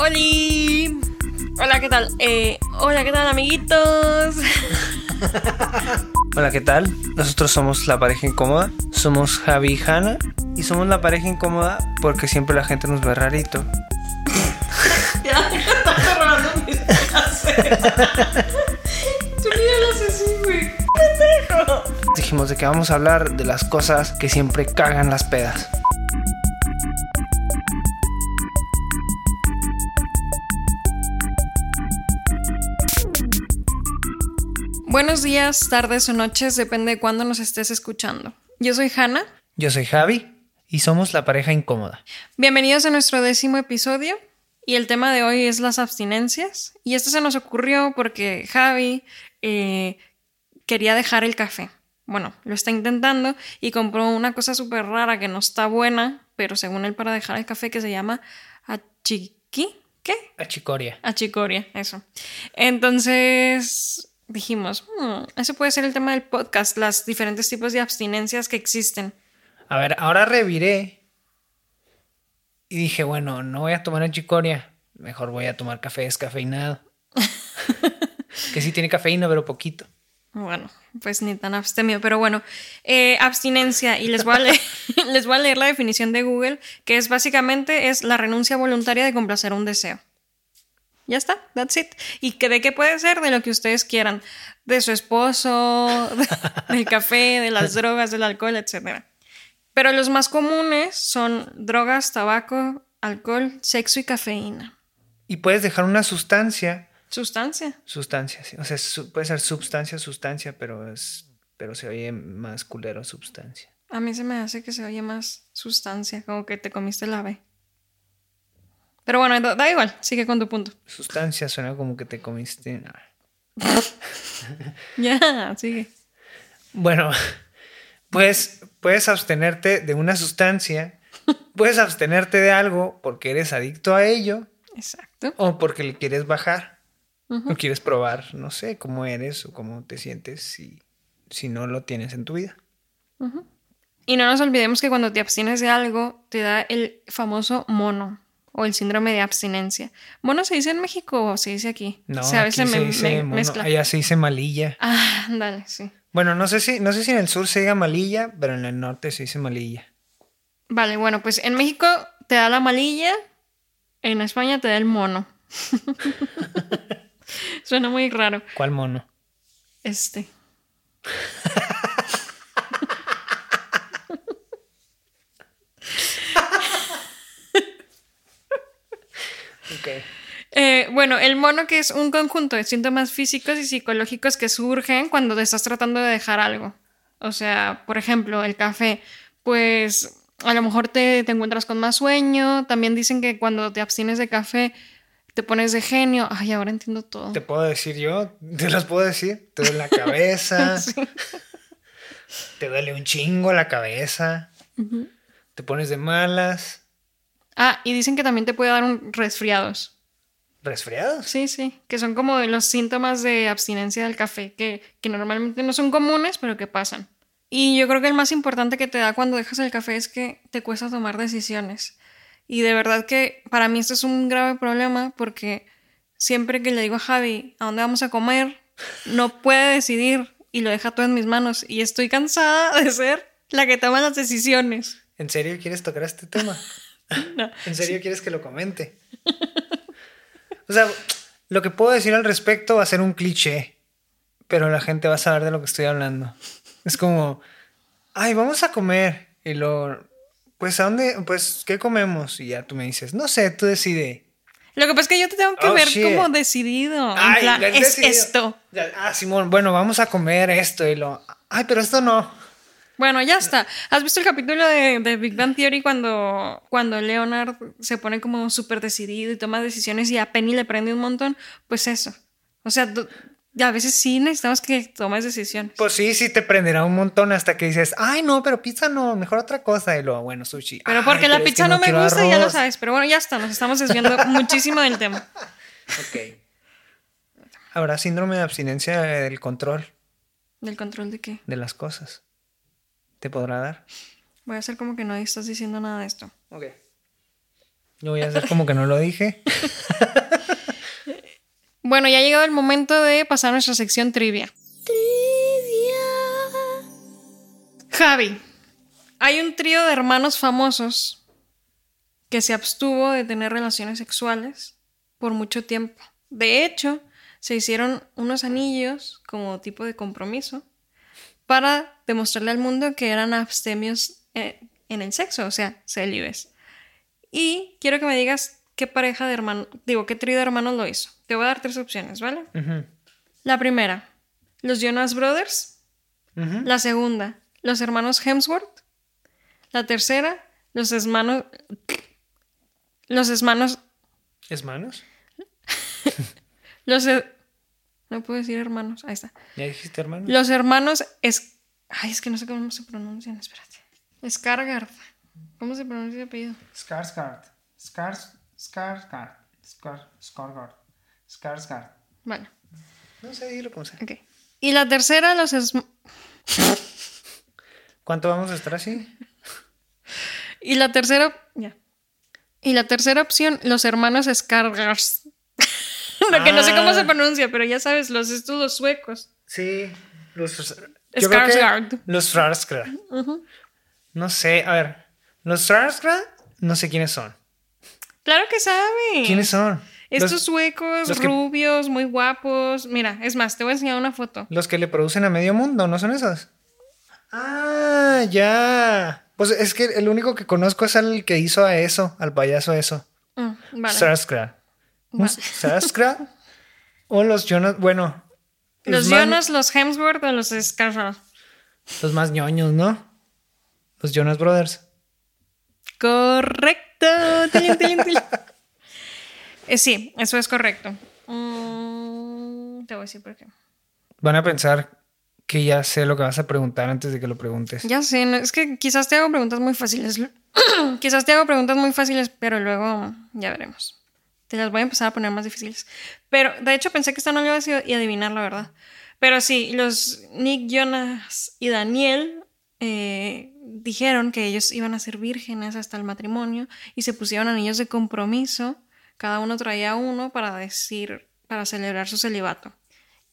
¡Holi! Hola, ¿qué tal? Eh, hola, ¿qué tal, amiguitos? Hola, ¿qué tal? Nosotros somos la pareja incómoda. Somos Javi y Hanna. Y somos la pareja incómoda porque siempre la gente nos ve rarito. ya, está cerrando mis. Tú haces así, güey. Dijimos de que vamos a hablar de las cosas que siempre cagan las pedas. Buenos días, tardes o noches, depende de cuándo nos estés escuchando. Yo soy Hanna. Yo soy Javi y somos la pareja incómoda. Bienvenidos a nuestro décimo episodio y el tema de hoy es las abstinencias. Y esto se nos ocurrió porque Javi eh, quería dejar el café. Bueno, lo está intentando y compró una cosa súper rara que no está buena, pero según él para dejar el café que se llama achiqui. ¿Qué? Achicoria. Achicoria, eso. Entonces dijimos, "Hmm, ese puede ser el tema del podcast, las diferentes tipos de abstinencias que existen. A ver, ahora reviré. Y dije, bueno, no voy a tomar achicoria. Mejor voy a tomar café descafeinado. que sí tiene cafeína, pero poquito. Bueno, pues ni tan abstemio, pero bueno, eh, abstinencia, y les voy, a leer, les voy a leer la definición de Google, que es básicamente es la renuncia voluntaria de complacer un deseo. Ya está, that's it. ¿Y que de qué puede ser? De lo que ustedes quieran, de su esposo, de- del café, de las drogas, del alcohol, etc. Pero los más comunes son drogas, tabaco, alcohol, sexo y cafeína. Y puedes dejar una sustancia. Sustancia. Sustancia, sí. O sea, su- puede ser sustancia, sustancia, pero es. Pero se oye más culero sustancia. A mí se me hace que se oye más sustancia, como que te comiste el ave. Pero bueno, da, da igual, sigue con tu punto. Sustancia suena como que te comiste. Ya, sigue. Bueno, pues puedes abstenerte de una sustancia. Puedes abstenerte de algo porque eres adicto a ello Exacto. o porque le quieres bajar. Ujú. O quieres probar, no sé, cómo eres o cómo te sientes si, si no lo tienes en tu vida. Y no nos olvidemos que cuando te abstienes de algo, te da el famoso mono o el síndrome de abstinencia. ¿Mono se dice en México o se dice aquí? No, o sea, a veces aquí me, se dice me mono, mezcla. allá se dice malilla. Ah, dale, sí. Bueno, no sé si, no sé si en el sur se diga malilla, pero en el norte se dice malilla. Vale, bueno, pues en México te da la malilla, en España te da el mono. Suena muy raro. ¿Cuál mono? Este. Eh, bueno, el mono que es un conjunto de síntomas físicos y psicológicos que surgen cuando te estás tratando de dejar algo. O sea, por ejemplo, el café, pues a lo mejor te, te encuentras con más sueño. También dicen que cuando te abstienes de café te pones de genio. Ay, ahora entiendo todo. ¿Te puedo decir yo? ¿Te las puedo decir? Te duele la cabeza. Sí. Te duele un chingo la cabeza. Te pones de malas. Ah, y dicen que también te puede dar un resfriados. ¿Resfriados? Sí, sí, que son como los síntomas de abstinencia del café, que, que normalmente no son comunes, pero que pasan. Y yo creo que el más importante que te da cuando dejas el café es que te cuesta tomar decisiones. Y de verdad que para mí esto es un grave problema porque siempre que le digo a Javi a dónde vamos a comer, no puede decidir y lo deja todo en mis manos. Y estoy cansada de ser la que toma las decisiones. ¿En serio quieres tocar este tema? No. ¿En serio quieres que lo comente? O sea, lo que puedo decir al respecto va a ser un cliché, pero la gente va a saber de lo que estoy hablando. Es como, ay, vamos a comer. Y lo, pues, ¿a dónde? Pues, ¿qué comemos? Y ya tú me dices, no sé, tú decide. Lo que pasa es que yo te tengo que Oh, ver shit. como decidido. En Ay, plan, has es decidido. esto. Ah, Simón, bueno, vamos a comer esto. Y lo, ay, pero esto no. Bueno, ya está. ¿Has visto el capítulo de, de Big Bang Theory cuando, cuando Leonard se pone como súper decidido y toma decisiones y a Penny le prende un montón? Pues eso. O sea, a veces sí necesitamos que tomes decisiones. Pues sí, sí te prenderá un montón hasta que dices, ay, no, pero pizza no, mejor otra cosa. Y luego, bueno, sushi. Pero Ay, porque la pizza no, me gusta, ya lo arroz. sabes. Pero bueno, ya está. Nos estamos desviando muchísimo del tema. Ok. Habrá síndrome de abstinencia del control ¿Del control de qué? de las cosas. ¿Te podrá dar? Voy a hacer como que no estás diciendo nada de esto. Ok. Yo voy a hacer como que no lo dije. Bueno, ya ha llegado el momento de pasar a nuestra sección trivia. Javi, hay un trío de hermanos famosos que se abstuvo de tener relaciones sexuales por mucho tiempo. De hecho, se hicieron unos anillos como tipo de compromiso para demostrarle al mundo que eran abstemios eh, en el sexo, o sea, célibes. Y quiero que me digas qué pareja de hermanos, digo, qué trío de hermanos lo hizo. Te voy a dar tres opciones, ¿vale? La primera, los Jonas Brothers. La segunda, los hermanos Hemsworth. La tercera, los hermanos. Los hermanos. ¿Es manos? Los. No puedo decir hermanos. Ahí está. ¿Ya dijiste hermano? Los hermanos. Es... Ay, es que no sé cómo se pronuncian. Espérate. Skargard. ¿Cómo se pronuncia el apellido? Skarsgård. Skars... Skarsgård. Skar... Skarsgård. Skarsgård. Vale. No sé, dilo como sea. Ok. Y la tercera, los. esm- ¿Cuánto vamos a estar así? Y la tercera. Ya. Y la tercera opción, los hermanos Skargard. Lo que no sé cómo Ah. se pronuncia, pero ya sabes, los estos los suecos. Sí. Los... que Skarsgård. Los Skarsgård. No sé, a ver. Los Skarsgård, no sé quiénes son. Claro que sabe. ¿Quiénes son? Estos Los, suecos, los que- rubios, muy guapos. Mira, es más, te voy a enseñar una foto. los que le producen a medio mundo, ¿no son esos? Ah, ya. Pues es que el único que conozco es el que hizo a eso, al payaso eso. Mm, vale. Un Skarsgård o los Jonas, bueno. Los Jonas, los Hemsworth o los Skarsgård. Los más ñoños, ¿no? Los Jonas Brothers. Correcto. Tilín, tilín, tilín. Eh, sí, eso es correcto. Mm, te voy a decir por qué. Van a pensar que ya sé lo que vas a preguntar antes de que lo preguntes. Ya sé, no, es que quizás te hago preguntas muy fáciles. quizás te hago preguntas muy fáciles, pero luego ya veremos. Te las voy a empezar a poner más difíciles. Pero de hecho pensé que esta no le ibas a adivinar, la verdad. Pero sí, los Nick Jonas y Daniel eh, dijeron que ellos iban a ser vírgenes hasta el matrimonio y se pusieron anillos de compromiso. Cada uno traía uno para decir, para celebrar su celibato.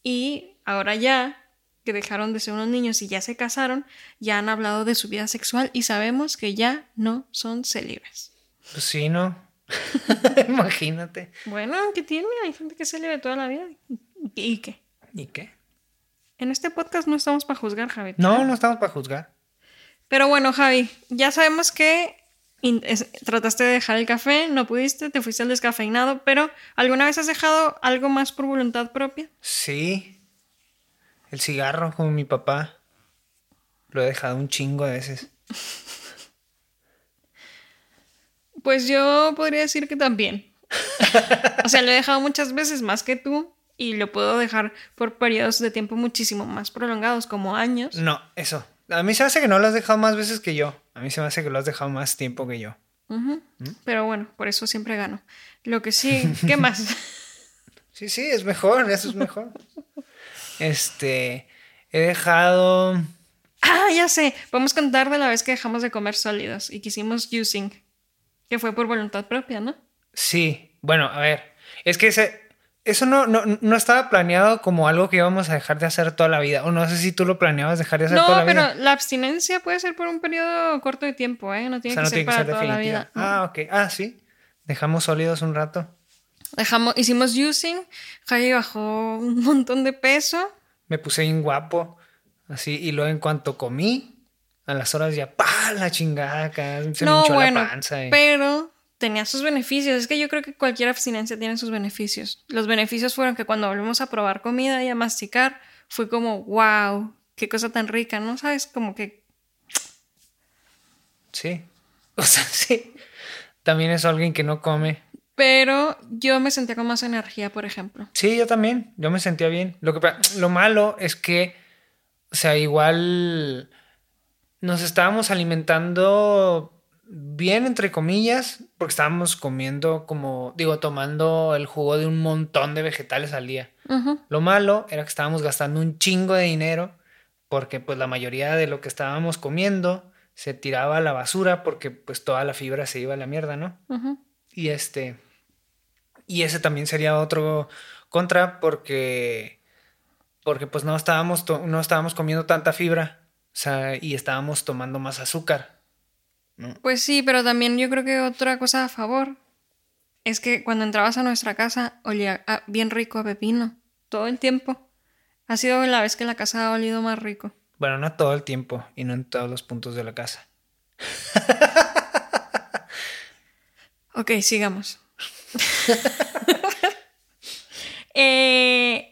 Y ahora ya que dejaron de ser unos niños y ya se casaron, ya han hablado de su vida sexual y sabemos que ya no son célibes. Pues sí, ¿no? Imagínate. Bueno, ¿qué tiene? Hay gente que es célibe toda la vida. ¿Y qué? ¿Y qué? En este podcast no estamos para juzgar, Javi. No, no estamos para juzgar. Pero bueno, Javi, ya sabemos que trataste de dejar el café, no pudiste, te fuiste al descafeinado, pero ¿alguna vez has dejado algo más por voluntad propia? Sí. El cigarro, como mi papá. Lo he dejado un chingo de veces. Pues yo podría decir que también. o sea, lo he dejado muchas veces más que tú y lo puedo dejar por periodos de tiempo muchísimo más prolongados, como años. No, eso. A mí se me hace que no lo has dejado más veces que yo. A mí se me hace que lo has dejado más tiempo que yo. Ujú. Pero bueno, por eso siempre gano. Lo que sí, ¿qué más? Sí, sí, es mejor, eso es mejor. Este, he dejado... ah, ya sé. Vamos a contar de la vez que dejamos de comer sólidos y que hicimos juicing, que fue por voluntad propia, ¿no? Sí, bueno, a ver, es que ese, eso no, no, no estaba planeado como algo que íbamos a dejar de hacer toda la vida. O no sé si tú lo planeabas dejar de hacer No, toda la pero vida. la abstinencia puede ser por un periodo corto de tiempo, ¿eh? No O tiene sea, que no ser tiene que para ser toda la definitiva. vida. ¿no? Ah, ok. Ah, sí. Dejamos sólidos un rato. Dejamos, hicimos juicing, Javi bajó un montón de peso. Me puse bien guapo. Así, y luego en cuanto comí, a las horas ya, ¡pa! La chingada acá. Se me no, hinchó bueno, la panza. y- pero tenía sus beneficios. Es que yo creo que cualquier abstinencia tiene sus beneficios. Los beneficios fueron que cuando volvimos a probar comida y a masticar, fue como, wow, qué cosa tan rica, ¿no? ¿Sabes? Como que Sí. O sea, sí. También es alguien que no come. Pero yo me sentía con más energía, por ejemplo. Sí, yo también. Yo me sentía bien. Lo, que, lo malo es que, o sea, igual nos estábamos alimentando bien, entre comillas, porque estábamos comiendo como, digo, tomando el jugo de un montón de vegetales al día. Lo malo era que estábamos gastando un chingo de dinero porque pues la mayoría de lo que estábamos comiendo se tiraba a la basura porque pues toda la fibra se iba a la mierda, ¿no? Y este. Y ese también sería otro contra porque. Porque pues no estábamos, no estábamos comiendo tanta fibra. O sea, y estábamos tomando más azúcar. Pues sí, pero también yo creo que otra cosa a favor es que cuando entrabas a nuestra casa olía bien rico a pepino. Todo el tiempo. Ha sido la vez que la casa ha olido más rico. Bueno, no todo el tiempo y no en todos los puntos de la casa. ok, sigamos. eh,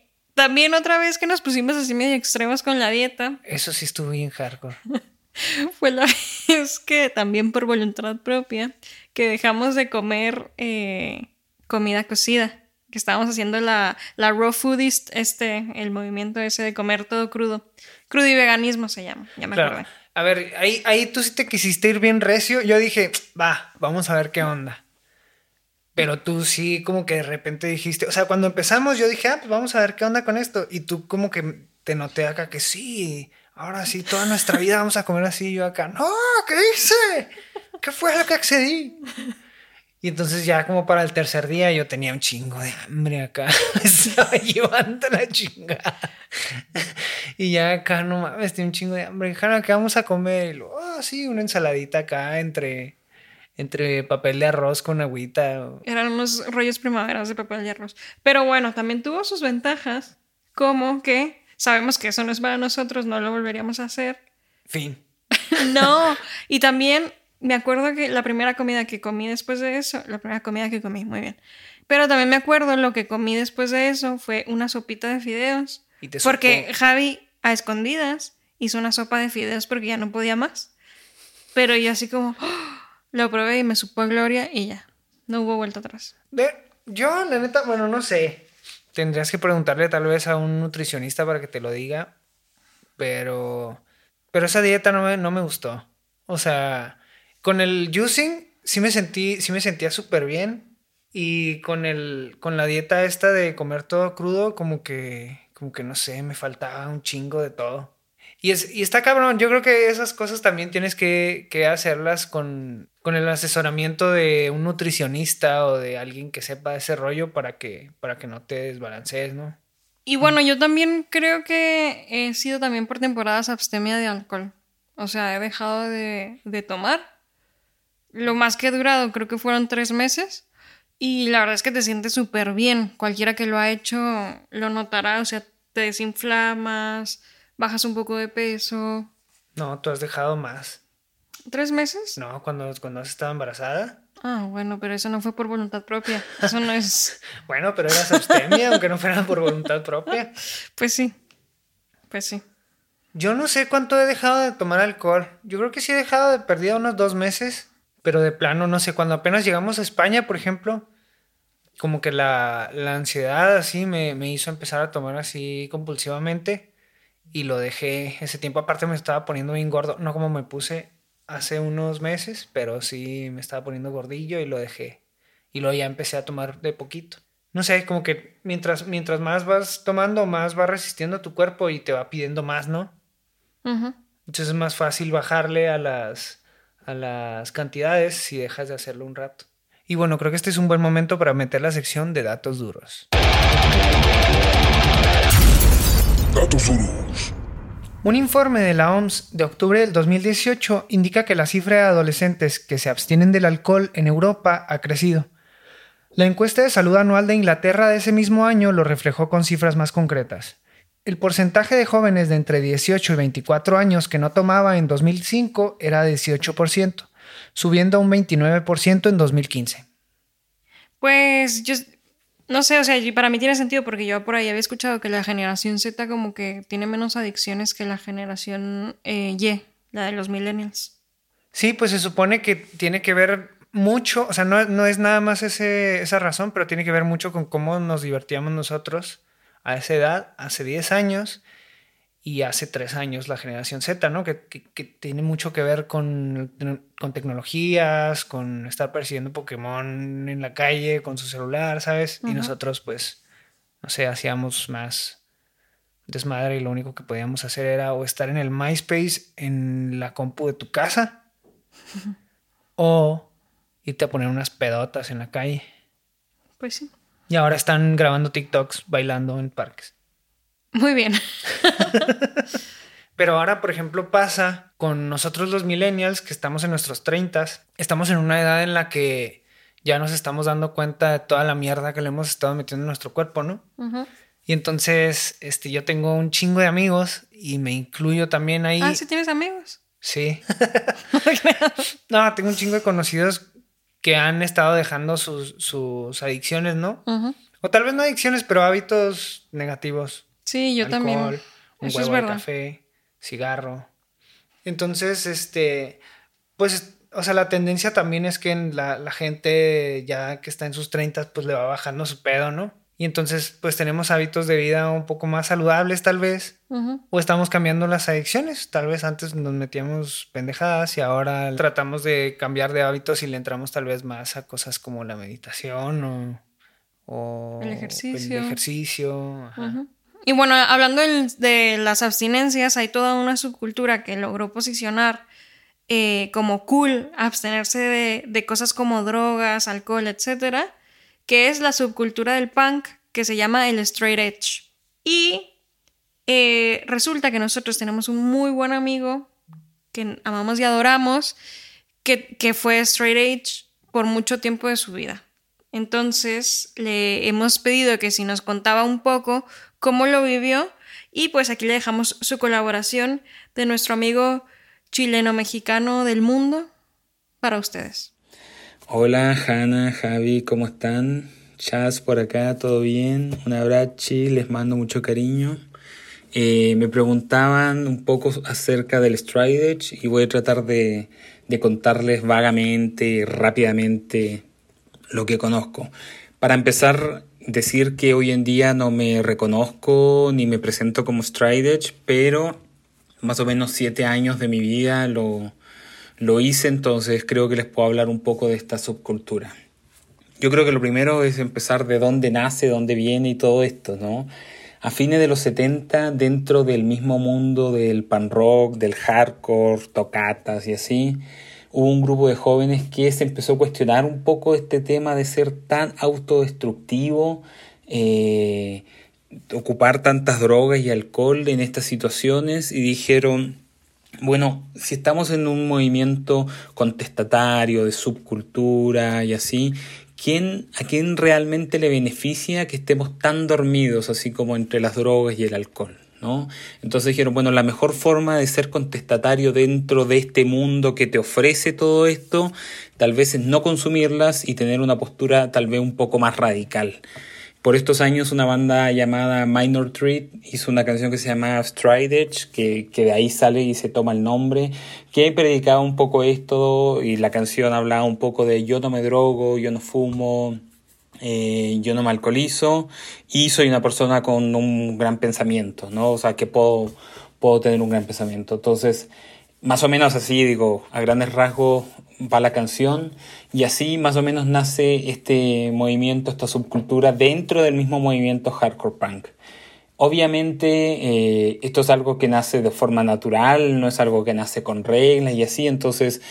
también otra vez que nos pusimos así medio extremos con la dieta. Eso sí estuvo bien hardcore. Fue la vez que también por voluntad propia que dejamos de comer eh, comida cocida. Que estábamos haciendo la, la raw foodist, este, el movimiento ese de comer todo crudo. Crudo y veganismo se llama, ya me acordé. A ver, ahí, ahí tú sí te quisiste ir bien recio. Yo dije, va, vamos a ver qué onda. Pero tú sí como que de repente dijiste, o sea, cuando empezamos yo dije, ah, pues vamos a ver qué onda con esto. Y tú como que te noté acá que sí, ahora sí, toda nuestra vida vamos a comer así. Y yo acá, no, ¿qué hice? ¿Qué fue lo que accedí? Y entonces ya como para el tercer día yo tenía un chingo de hambre acá. Estaba llevando la chingada. Y ya acá no mames, tenía un chingo de hambre. Jana, ¿qué vamos a comer? Y luego, ah, sí, una ensaladita acá entre entre papel de arroz con agüita. Eran unos rollos primaveras de papel de arroz. Pero bueno, también tuvo sus ventajas, como que sabemos que eso no es para nosotros, no lo volveríamos a hacer. Fin. no, y también me acuerdo que la primera comida que comí después de eso, la primera comida que comí, muy bien. Pero también me acuerdo lo que comí después de eso fue una sopita de fideos. ¿Y te porque Javi, a escondidas, hizo una sopa de fideos porque ya no podía más. Pero yo así como... ¡oh! Lo probé y me supo a gloria y ya. No hubo vuelta atrás. yo, la neta, bueno, no sé. Tendrías que preguntarle tal vez a un nutricionista para que te lo diga. Pero. Pero esa dieta no me, no me gustó. O sea, con el juicing sí me sentí, sí me sentía súper bien. Y con el. con la dieta esta de comer todo crudo, como que. como que no sé, me faltaba un chingo de todo. Y, es, y está cabrón, yo creo que esas cosas también tienes que, que hacerlas con, con, el asesoramiento de un nutricionista o de alguien que sepa ese rollo para que, para que no te desbalancees, ¿no? Y bueno, yo también creo que he sido también por temporadas abstemia de alcohol. O sea, he dejado de, de tomar. Lo más que he durado creo que fueron tres meses. Y la verdad es que te sientes súper bien. Cualquiera que lo ha hecho lo notará. O sea, te desinflamas, bajas un poco de peso. No, tú has dejado más. ¿Tres meses? No, cuando, cuando has estado embarazada. Ah, bueno, pero eso no fue por voluntad propia. Eso no es. bueno, pero eras abstemia, aunque no fuera por voluntad propia. Pues sí. Pues sí. Yo no sé cuánto he dejado de tomar alcohol. Yo creo que sí he dejado de perder unos dos meses. Pero de plano, no sé, cuando apenas llegamos a España, por ejemplo, como que la, la ansiedad así me, me hizo empezar a tomar así compulsivamente y lo dejé ese tiempo. Aparte me estaba poniendo bien gordo, no como me puse hace unos meses, pero sí me estaba poniendo gordillo y lo dejé. Y luego ya empecé a tomar de poquito. No sé, como que mientras, mientras más vas tomando, más va resistiendo tu cuerpo y te va pidiendo más, ¿no? Entonces es más fácil bajarle a las, a las cantidades si dejas de hacerlo un rato. Y bueno, creo que este es un buen momento para meter la sección de datos duros. Un informe de la OMS de octubre del 2018 indica que la cifra de adolescentes que se abstienen del alcohol en Europa ha crecido. La encuesta de salud anual de Inglaterra de ese mismo año lo reflejó con cifras más concretas. El porcentaje de jóvenes de entre 18 y 24 años que no tomaba en 2005 era de 18%, subiendo a un 29% en 2015. Pues yo no sé, o sea, para mí tiene sentido porque yo por ahí había escuchado que la generación Z como que tiene menos adicciones que la generación eh, Y, la de los millennials. Sí, pues se supone que tiene que ver mucho, o sea, no, no es nada más ese, esa razón, pero tiene que ver mucho con cómo nos divertíamos nosotros a esa edad, hace 10 años, y hace tres años la generación Z, ¿no? Que, tiene mucho que ver con, con, tecnologías, con estar persiguiendo Pokémon en la calle con su celular, ¿sabes? Y nosotros, pues, no sé, hacíamos más desmadre y lo único que podíamos hacer era o estar en el MySpace en la compu de tu casa o irte a poner unas pedotas en la calle. Pues sí. Y ahora están grabando TikToks bailando en parques. Muy bien. Pero ahora, por ejemplo, pasa con nosotros los millennials que estamos en nuestros 30, estamos en una edad en la que ya nos estamos dando cuenta de toda la mierda que le hemos estado metiendo en nuestro cuerpo, ¿no? Y entonces, este, yo tengo un chingo de amigos y me incluyo también ahí. Ah, sí tienes amigos. Sí. no, tengo un chingo de conocidos que han estado dejando sus, sus adicciones, ¿no? O tal vez no adicciones, pero hábitos negativos. Sí, yo también. Un Eso huevo de café, cigarro. Entonces, este, pues, o sea, la tendencia también es que la, la gente ya que está en sus 30, pues le va bajando su pedo, ¿no? Y entonces, pues tenemos hábitos de vida un poco más saludables, tal vez. O estamos cambiando las adicciones. Tal vez antes nos metíamos pendejadas y ahora tratamos de cambiar de hábitos y le entramos tal vez más a cosas como la meditación o, o El ejercicio. el ejercicio, ajá. Y bueno, hablando de las abstinencias, hay toda una subcultura que logró posicionar eh, como cool abstenerse de, de cosas como drogas, alcohol, etcétera, que es la subcultura del punk que se llama el straight edge. Y eh, resulta que nosotros tenemos un muy buen amigo que amamos y adoramos, que, que fue straight edge por mucho tiempo de su vida. Entonces le hemos pedido que si nos contaba un poco cómo lo vivió y pues aquí le dejamos su colaboración de nuestro amigo chileno-mexicano del mundo para ustedes. Hola, Hanna, Javi, ¿cómo están? Chas por acá, ¿todo bien? Un abrazo, les mando mucho cariño. Eh, me preguntaban un poco acerca del Stride Edge y voy a tratar de, de contarles vagamente, rápidamente lo que conozco. Para empezar, decir que hoy en día no me reconozco ni me presento como Stride Edge, pero más o menos siete años de mi vida lo, lo hice, entonces creo que les puedo hablar un poco de esta subcultura. Yo creo que lo primero es empezar de dónde nace, dónde viene y todo esto, ¿no? A fines de los 70, dentro del mismo mundo del pan rock, del hardcore, tocatas y así, hubo un grupo de jóvenes que se empezó a cuestionar un poco este tema de ser tan autodestructivo, eh, ocupar tantas drogas y alcohol en estas situaciones y dijeron, bueno, si estamos en un movimiento contestatario de subcultura y así, ¿quién, ¿a quién realmente le beneficia que estemos tan dormidos así como entre las drogas y el alcohol? Entonces dijeron, bueno, la mejor forma de ser contestatario dentro de este mundo que te ofrece todo esto, tal vez es no consumirlas y tener una postura tal vez un poco más radical. Por estos años una banda llamada Minor Threat hizo una canción que se llama Stride Edge, que, que de ahí sale y se toma el nombre, que predicaba un poco esto y la canción hablaba un poco de yo no me drogo, yo no fumo, eh, yo no me alcoholizo y soy una persona con un gran pensamiento, ¿no? O sea, que puedo, puedo tener un gran pensamiento. Entonces, más o menos así, digo, a grandes rasgos va la canción y así más o menos nace este movimiento, esta subcultura dentro del mismo movimiento hardcore punk. Obviamente eh, esto es algo que nace de forma natural, no es algo que nace con reglas y así, entonces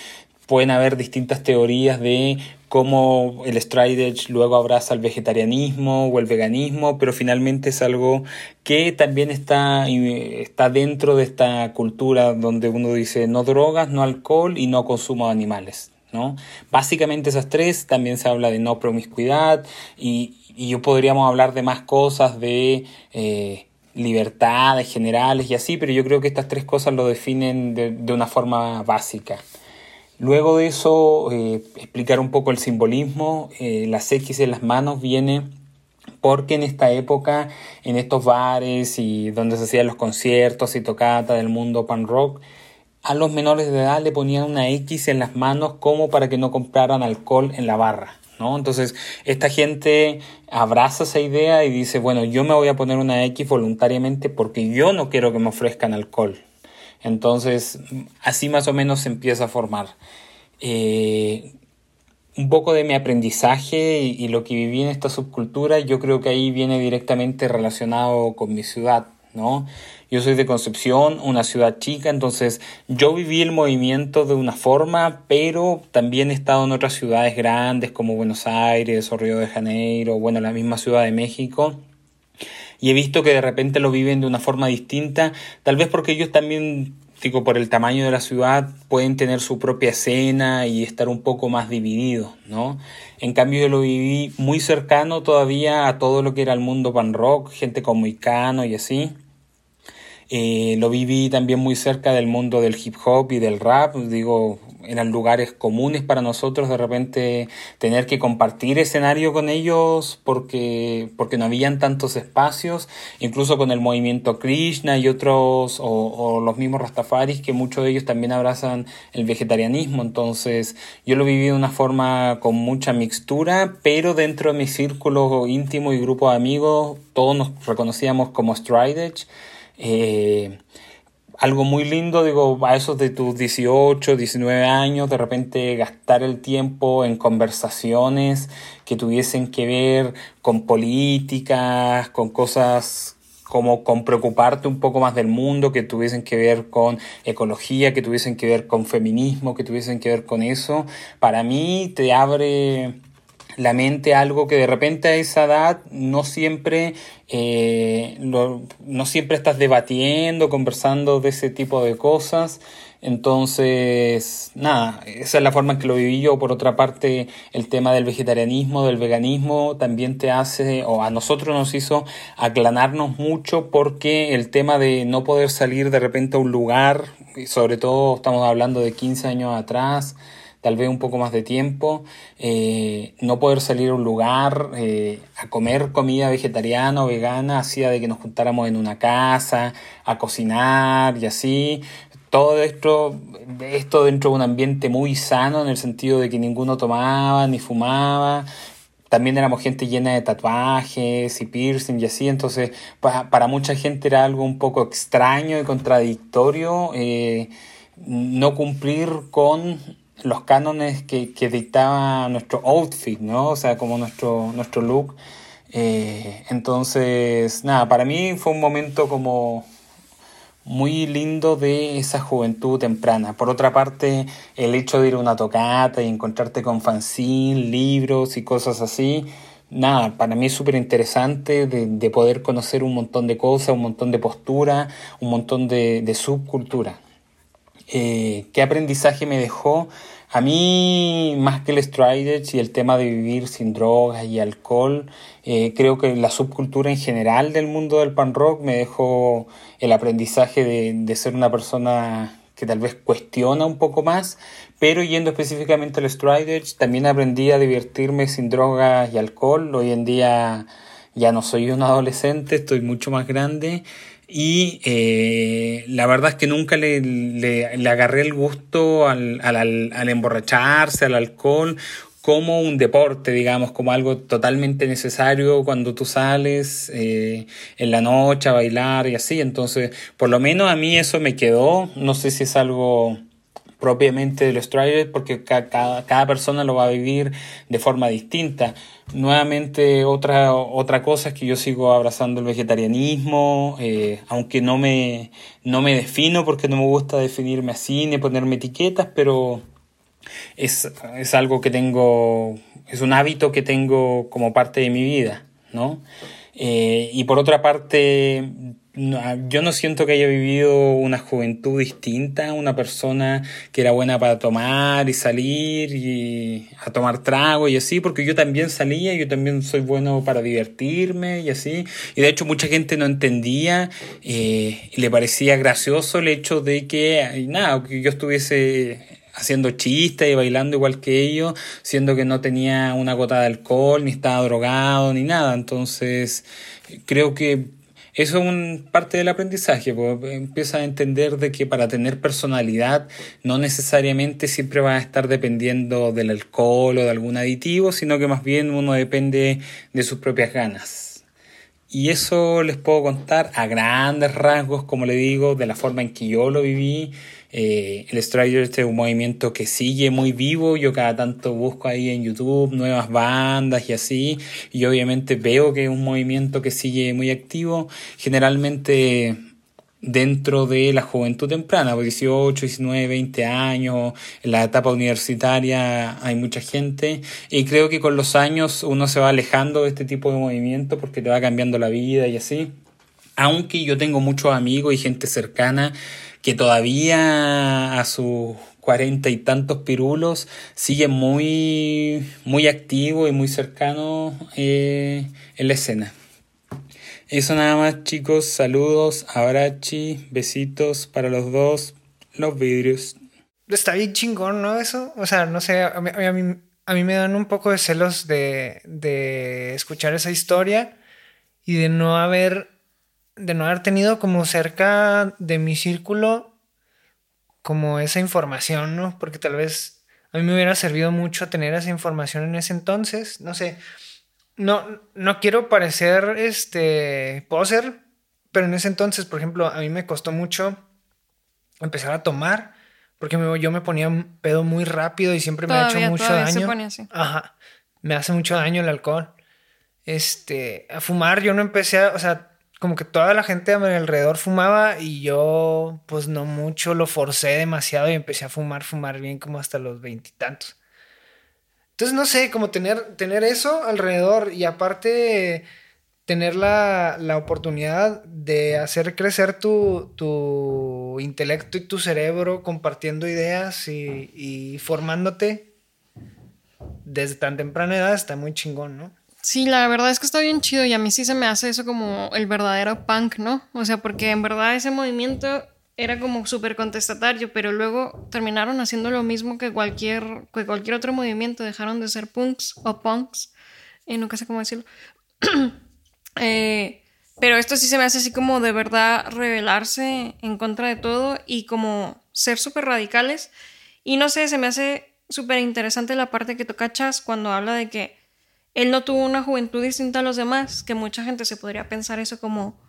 pueden haber distintas teorías de cómo el stride edge luego abraza el vegetarianismo o el veganismo, pero finalmente es algo que también está, está dentro de esta cultura donde uno dice no drogas, no alcohol y no consumo de animales. ¿no? Básicamente esas tres, también se habla de no promiscuidad y, yo podríamos hablar de más cosas, de eh, libertades generales y así, pero yo creo que estas tres cosas lo definen de, de una forma básica. Luego de eso, eh, explicar un poco el simbolismo. Eh, las X en las manos viene porque en esta época, en estos bares y donde se hacían los conciertos y tocatas del mundo pan rock, a los menores de edad le ponían una X en las manos como para que no compraran alcohol en la barra. ¿no? Entonces, esta gente abraza esa idea y dice, bueno, yo me voy a poner una X voluntariamente porque yo no quiero que me ofrezcan alcohol. Entonces, así más o menos se empieza a formar. Eh, un poco de mi aprendizaje y, lo que viví en esta subcultura, yo creo que ahí viene directamente relacionado con mi ciudad, ¿no? Yo soy de Concepción, una ciudad chica, entonces yo viví el movimiento de una forma, pero también he estado en otras ciudades grandes como Buenos Aires o Río de Janeiro, bueno, la misma Ciudad de México. Y he visto que de repente lo viven de una forma distinta, tal vez porque ellos también digo, por el tamaño de la ciudad, pueden tener su propia escena y estar un poco más divididos, ¿no? En cambio, yo lo viví muy cercano todavía a todo lo que era el mundo pan rock, gente como Icano y así. Eh, lo viví también muy cerca del mundo del hip hop y del rap, digo, eran lugares comunes para nosotros de repente tener que compartir escenario con ellos porque, porque no habían tantos espacios, incluso con el movimiento Krishna y otros, o, los mismos Rastafaris, que muchos de ellos también abrazan el vegetarianismo. Entonces, yo lo viví de una forma con mucha mixtura, pero dentro de mi círculo íntimo y grupo de amigos, todos nos reconocíamos como Stride Edge. Eh, algo muy lindo, digo, a esos de tus 18, 19 años, de repente gastar el tiempo en conversaciones que tuviesen que ver con políticas, con cosas como con preocuparte un poco más del mundo, que tuviesen que ver con ecología, que tuviesen que ver con feminismo, que tuviesen que ver con eso, para mí te abre la mente algo que de repente a esa edad no siempre, eh, no siempre estás debatiendo, conversando de ese tipo de cosas. Entonces, nada, esa es la forma en que lo viví yo. Por otra parte, el tema del vegetarianismo, del veganismo, también te hace, o a nosotros nos hizo aclanarnos mucho porque el tema de no poder salir de repente a un lugar, sobre todo estamos hablando de 15 años atrás, tal vez un poco más de tiempo, eh, no poder salir a un lugar eh, a comer comida vegetariana o vegana hacía de que nos juntáramos en una casa, a cocinar y así. Todo esto, esto dentro de un ambiente muy sano en el sentido de que ninguno tomaba ni fumaba, también éramos gente llena de tatuajes y piercing y así, entonces para, mucha gente era algo un poco extraño y contradictorio eh, no cumplir con los cánones que, que, dictaba nuestro outfit, ¿no? O sea, como nuestro, nuestro look. Eh, entonces, nada, para mí fue un momento como muy lindo de esa juventud temprana. Por otra parte, el hecho de ir a una tocata y encontrarte con fanzine, libros y cosas así, nada, para mí es súper interesante de, de, poder conocer un montón de cosas, un montón de postura, un montón de subcultura. Eh, ¿Qué aprendizaje me dejó? A mí, más que el Striders y el tema de vivir sin drogas y alcohol, eh, creo que la subcultura en general del mundo del pan rock me dejó el aprendizaje de, de ser una persona que tal vez cuestiona un poco más, pero yendo específicamente al Striders, también aprendí a divertirme sin drogas y alcohol. Hoy en día ya no soy un adolescente, estoy mucho más grande y eh, la verdad es que nunca le, le, le agarré el gusto al, al, al, emborracharse, al alcohol, como un deporte, digamos, como algo totalmente necesario cuando tú sales eh, en la noche a bailar y así. Entonces, por lo menos a mí eso me quedó. No sé si es algo propiamente de los trailers porque cada, cada persona lo va a vivir de forma distinta. Nuevamente otra, otra cosa es que yo sigo abrazando el vegetarianismo, eh, aunque no me, no me defino porque no me gusta definirme así ni ponerme etiquetas, pero es, es algo que tengo, es un hábito que tengo como parte de mi vida, ¿no? Eh, y por otra parte, yo no siento que haya vivido una juventud distinta, una persona que era buena para tomar y salir y a tomar trago y así, porque yo también salía, yo también soy bueno para divertirme y así. Y de hecho mucha gente no entendía, eh, le parecía gracioso el hecho de que, nada, que yo estuviese haciendo chistes y bailando igual que ellos, siendo que no tenía una gota de alcohol, ni estaba drogado, ni nada. Entonces, creo que eso es un parte del aprendizaje, pues empieza a entender de que para tener personalidad no necesariamente siempre va a estar dependiendo del alcohol o de algún aditivo, sino que más bien uno depende de sus propias ganas. Y eso les puedo contar a grandes rasgos, como le digo, de la forma en que yo lo viví. Eh, el Strider este es un movimiento que sigue muy vivo. Yo cada tanto busco ahí en YouTube nuevas bandas y así. Y obviamente veo que es un movimiento que sigue muy activo. Generalmente dentro de la juventud temprana, 18, 19, 20 años, en la etapa universitaria hay mucha gente y creo que con los años uno se va alejando de este tipo de movimiento porque te va cambiando la vida y así. Aunque yo tengo muchos amigos y gente cercana que todavía a sus cuarenta y tantos pirulos sigue muy, muy activo y muy cercano eh, en la escena. Eso nada más, chicos. Saludos, abrachi, besitos para los dos, los vidrios. Está bien chingón, ¿no? Eso. O sea, no sé, a mí, a mí, me dan un poco de celos de, de escuchar esa historia y de no haber, de no haber tenido como cerca de mi círculo como esa información, ¿no? Porque tal vez a mí me hubiera servido mucho tener esa información en ese entonces. No sé no, no quiero parecer este poser, pero en ese entonces, por ejemplo, a mí me costó mucho empezar a tomar, porque yo me ponía un pedo muy rápido y siempre me ha hecho mucho daño. Ajá. Me hace mucho daño el alcohol. Este, a fumar yo no empecé a, o sea, como que toda la gente a mi alrededor fumaba y yo pues no mucho lo forcé demasiado y empecé a fumar, fumar bien como hasta los veintitantos. Entonces, no sé, como tener, tener eso alrededor y aparte tener la, oportunidad de hacer crecer tu, tu, intelecto y tu cerebro compartiendo ideas y, y, formándote desde tan temprana edad está muy chingón, ¿no? Sí, la verdad es que está bien chido y a mí sí se me hace eso como el verdadero punk, ¿no? O sea, porque en verdad ese movimiento era como súper contestatario, pero luego terminaron haciendo lo mismo que cualquier, que cualquier otro movimiento, dejaron de ser punks o punks, eh, nunca sé cómo decirlo. Eh, pero esto sí se me hace así como de verdad rebelarse en contra de todo y como ser súper radicales. Y no sé, se me hace súper interesante la parte que toca Chas cuando habla de que él no tuvo una juventud distinta a los demás, que mucha gente se podría pensar eso como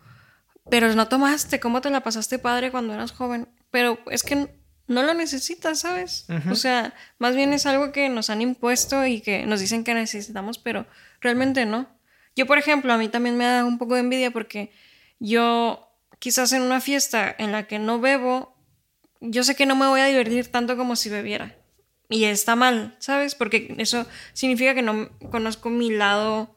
pero no tomaste, ¿cómo te la pasaste padre cuando eras joven? Pero es que no lo necesitas, ¿sabes? O sea, más bien es algo que nos han impuesto y que nos dicen que necesitamos, pero realmente no. Yo, por ejemplo, a mí también me da un poco de envidia porque yo quizás en una fiesta en la que no bebo, yo sé que no me voy a divertir tanto como si bebiera. Y está mal, ¿sabes? Porque eso significa que no conozco mi lado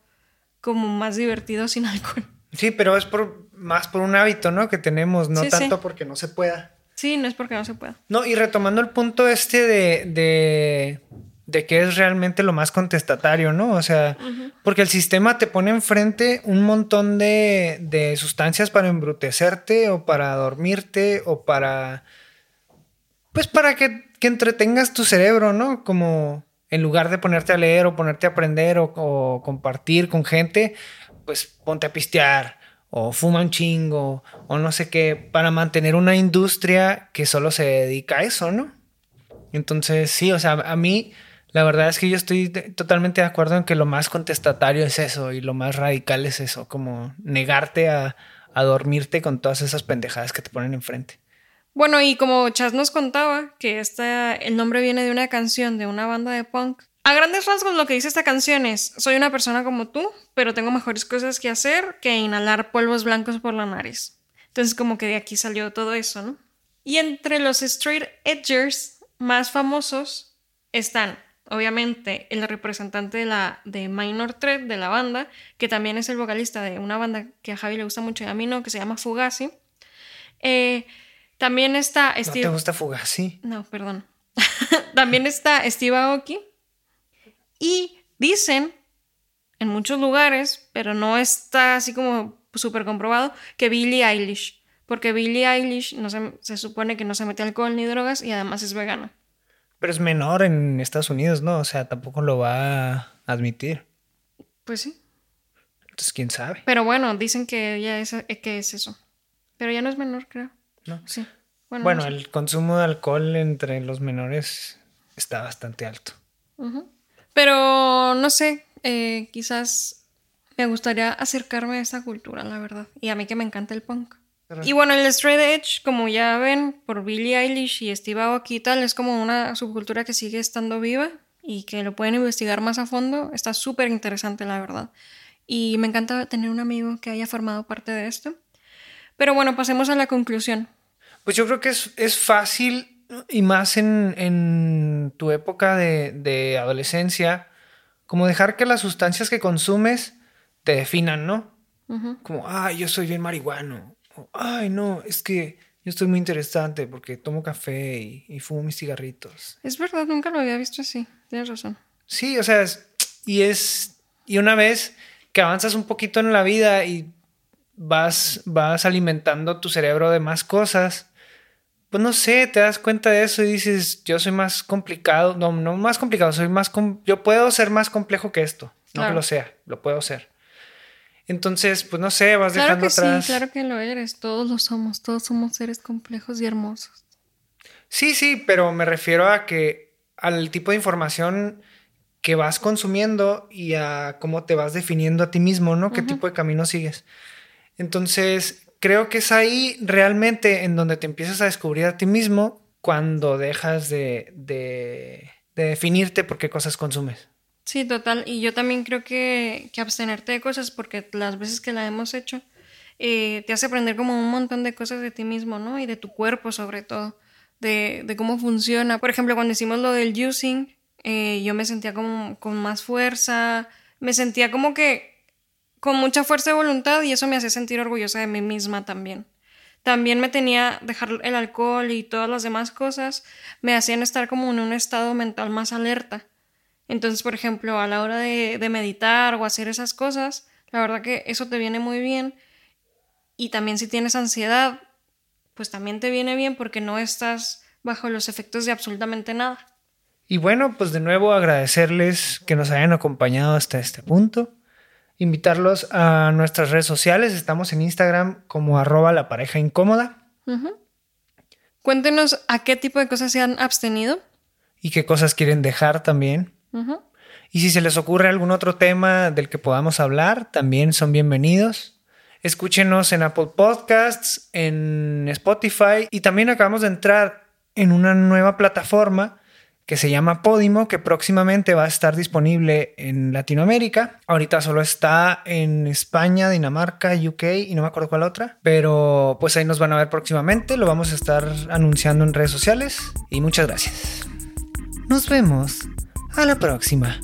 como más divertido sin alcohol. Sí, pero es por más por un hábito, ¿no? Que tenemos, no tanto porque no se pueda. Sí, no es porque no se pueda. No, y retomando el punto este de, de, de que es realmente lo más contestatario, ¿no? O sea, porque el sistema te pone enfrente un montón de, de sustancias para embrutecerte o para dormirte o para... Pues para que, que entretengas tu cerebro, ¿no? Como en lugar de ponerte a leer o ponerte a aprender o, o compartir con gente, pues ponte a pistear o fuma un chingo o no sé qué para mantener una industria que solo se dedica a eso, ¿no? Entonces, sí, o sea, a mí la verdad es que yo estoy totalmente de acuerdo en que lo más contestatario es eso y lo más radical es eso, como negarte a, dormirte con todas esas pendejadas que te ponen enfrente. Bueno, y como Chas nos contaba, que esta, el nombre viene de una canción de una banda de punk a grandes rasgos lo que dice esta canción es, soy una persona como tú, pero tengo mejores cosas que hacer que inhalar polvos blancos por la nariz. Entonces como que de aquí salió todo eso, ¿no? Y entre los straight edgers más famosos están, obviamente, el representante de la de Minor Threat de la banda, que también es el vocalista de una banda que a Javi le gusta mucho y a mí no, que se llama Fugazi. Eh, también está Steve... ¿No te gusta Fugazi? No, perdón. también está Steve Aoki, y dicen en muchos lugares, pero no está así como súper comprobado, que Billie Eilish. Porque Billie Eilish no se, supone que no se mete alcohol ni drogas y además es vegana. Pero es menor en Estados Unidos, ¿no? O sea, tampoco lo va a admitir. Pues sí. Entonces, quién sabe. Pero bueno, dicen que ella es, que es eso. Pero ya no es menor, creo. No. Sí. Bueno, el consumo de alcohol entre los menores está bastante alto. Pero no sé, eh, quizás me gustaría acercarme a esta cultura, la verdad. Y a mí que me encanta el punk. Y bueno, el straight edge, como ya ven, por Billie Eilish y Steve Aoki y tal, es como una subcultura que sigue estando viva y que lo pueden investigar más a fondo. Está súper interesante, la verdad. Y me encanta tener un amigo que haya formado parte de esto. Pero bueno, pasemos a la conclusión. Pues yo creo que es, es fácil y más en, en tu época de, de, adolescencia, como dejar que las sustancias que consumes te definan, ¿no? Como, ay, yo soy bien marihuano. ay, no, es que yo estoy muy interesante porque tomo café y, y, fumo mis cigarritos. Es verdad, nunca lo había visto así. Tienes razón. Sí, o sea, es, y es. Y una vez que avanzas un poquito en la vida y vas, vas alimentando tu cerebro de más cosas, pues no sé, te das cuenta de eso y dices, yo soy más complicado, no, no más complicado, soy más, yo puedo ser más complejo que esto, no que lo sea, lo puedo ser. Entonces, pues no sé, vas claro dejando que atrás. Sí, claro que lo eres, todos lo somos, todos somos seres complejos y hermosos. Sí, sí, pero me refiero a que al tipo de información que vas consumiendo y a cómo te vas definiendo a ti mismo, ¿no? ¿Qué tipo de camino sigues? Entonces, creo que es ahí realmente en donde te empiezas a descubrir a ti mismo cuando dejas de, de, de definirte por qué cosas consumes. Sí, total. Y yo también creo que, que abstenerte de cosas, porque las veces que la hemos hecho, eh, te hace aprender como un montón de cosas de ti mismo, ¿no? Y de tu cuerpo sobre todo, de, de cómo funciona. Por ejemplo, cuando hicimos lo del juicing, eh, yo me sentía como con más fuerza, me sentía como que con mucha fuerza de voluntad y eso me hacía sentir orgullosa de mí misma también. También me tenía dejar el alcohol y todas las demás cosas me hacían estar como en un estado mental más alerta. Entonces, por ejemplo, a la hora de, de meditar o hacer esas cosas, la verdad que eso te viene muy bien. Y también si tienes ansiedad, pues también te viene bien porque no estás bajo los efectos de absolutamente nada. Y bueno, pues de nuevo agradecerles que nos hayan acompañado hasta este punto invitarlos a nuestras redes sociales. Estamos en Instagram como arroba la pareja incómoda. Uh -huh. Cuéntenos a qué tipo de cosas se han abstenido. Y qué cosas quieren dejar también. Uh -huh. Y si se les ocurre algún otro tema del que podamos hablar, también son bienvenidos. Escúchenos en Apple Podcasts, en Spotify y también acabamos de entrar en una nueva plataforma que se llama Podimo, que próximamente va a estar disponible en Latinoamérica. Ahorita solo está en España, Dinamarca, UK y no me acuerdo cuál otra. Pero pues ahí nos van a ver próximamente. Lo vamos a estar anunciando en redes sociales. Y muchas gracias. Nos vemos. A la próxima.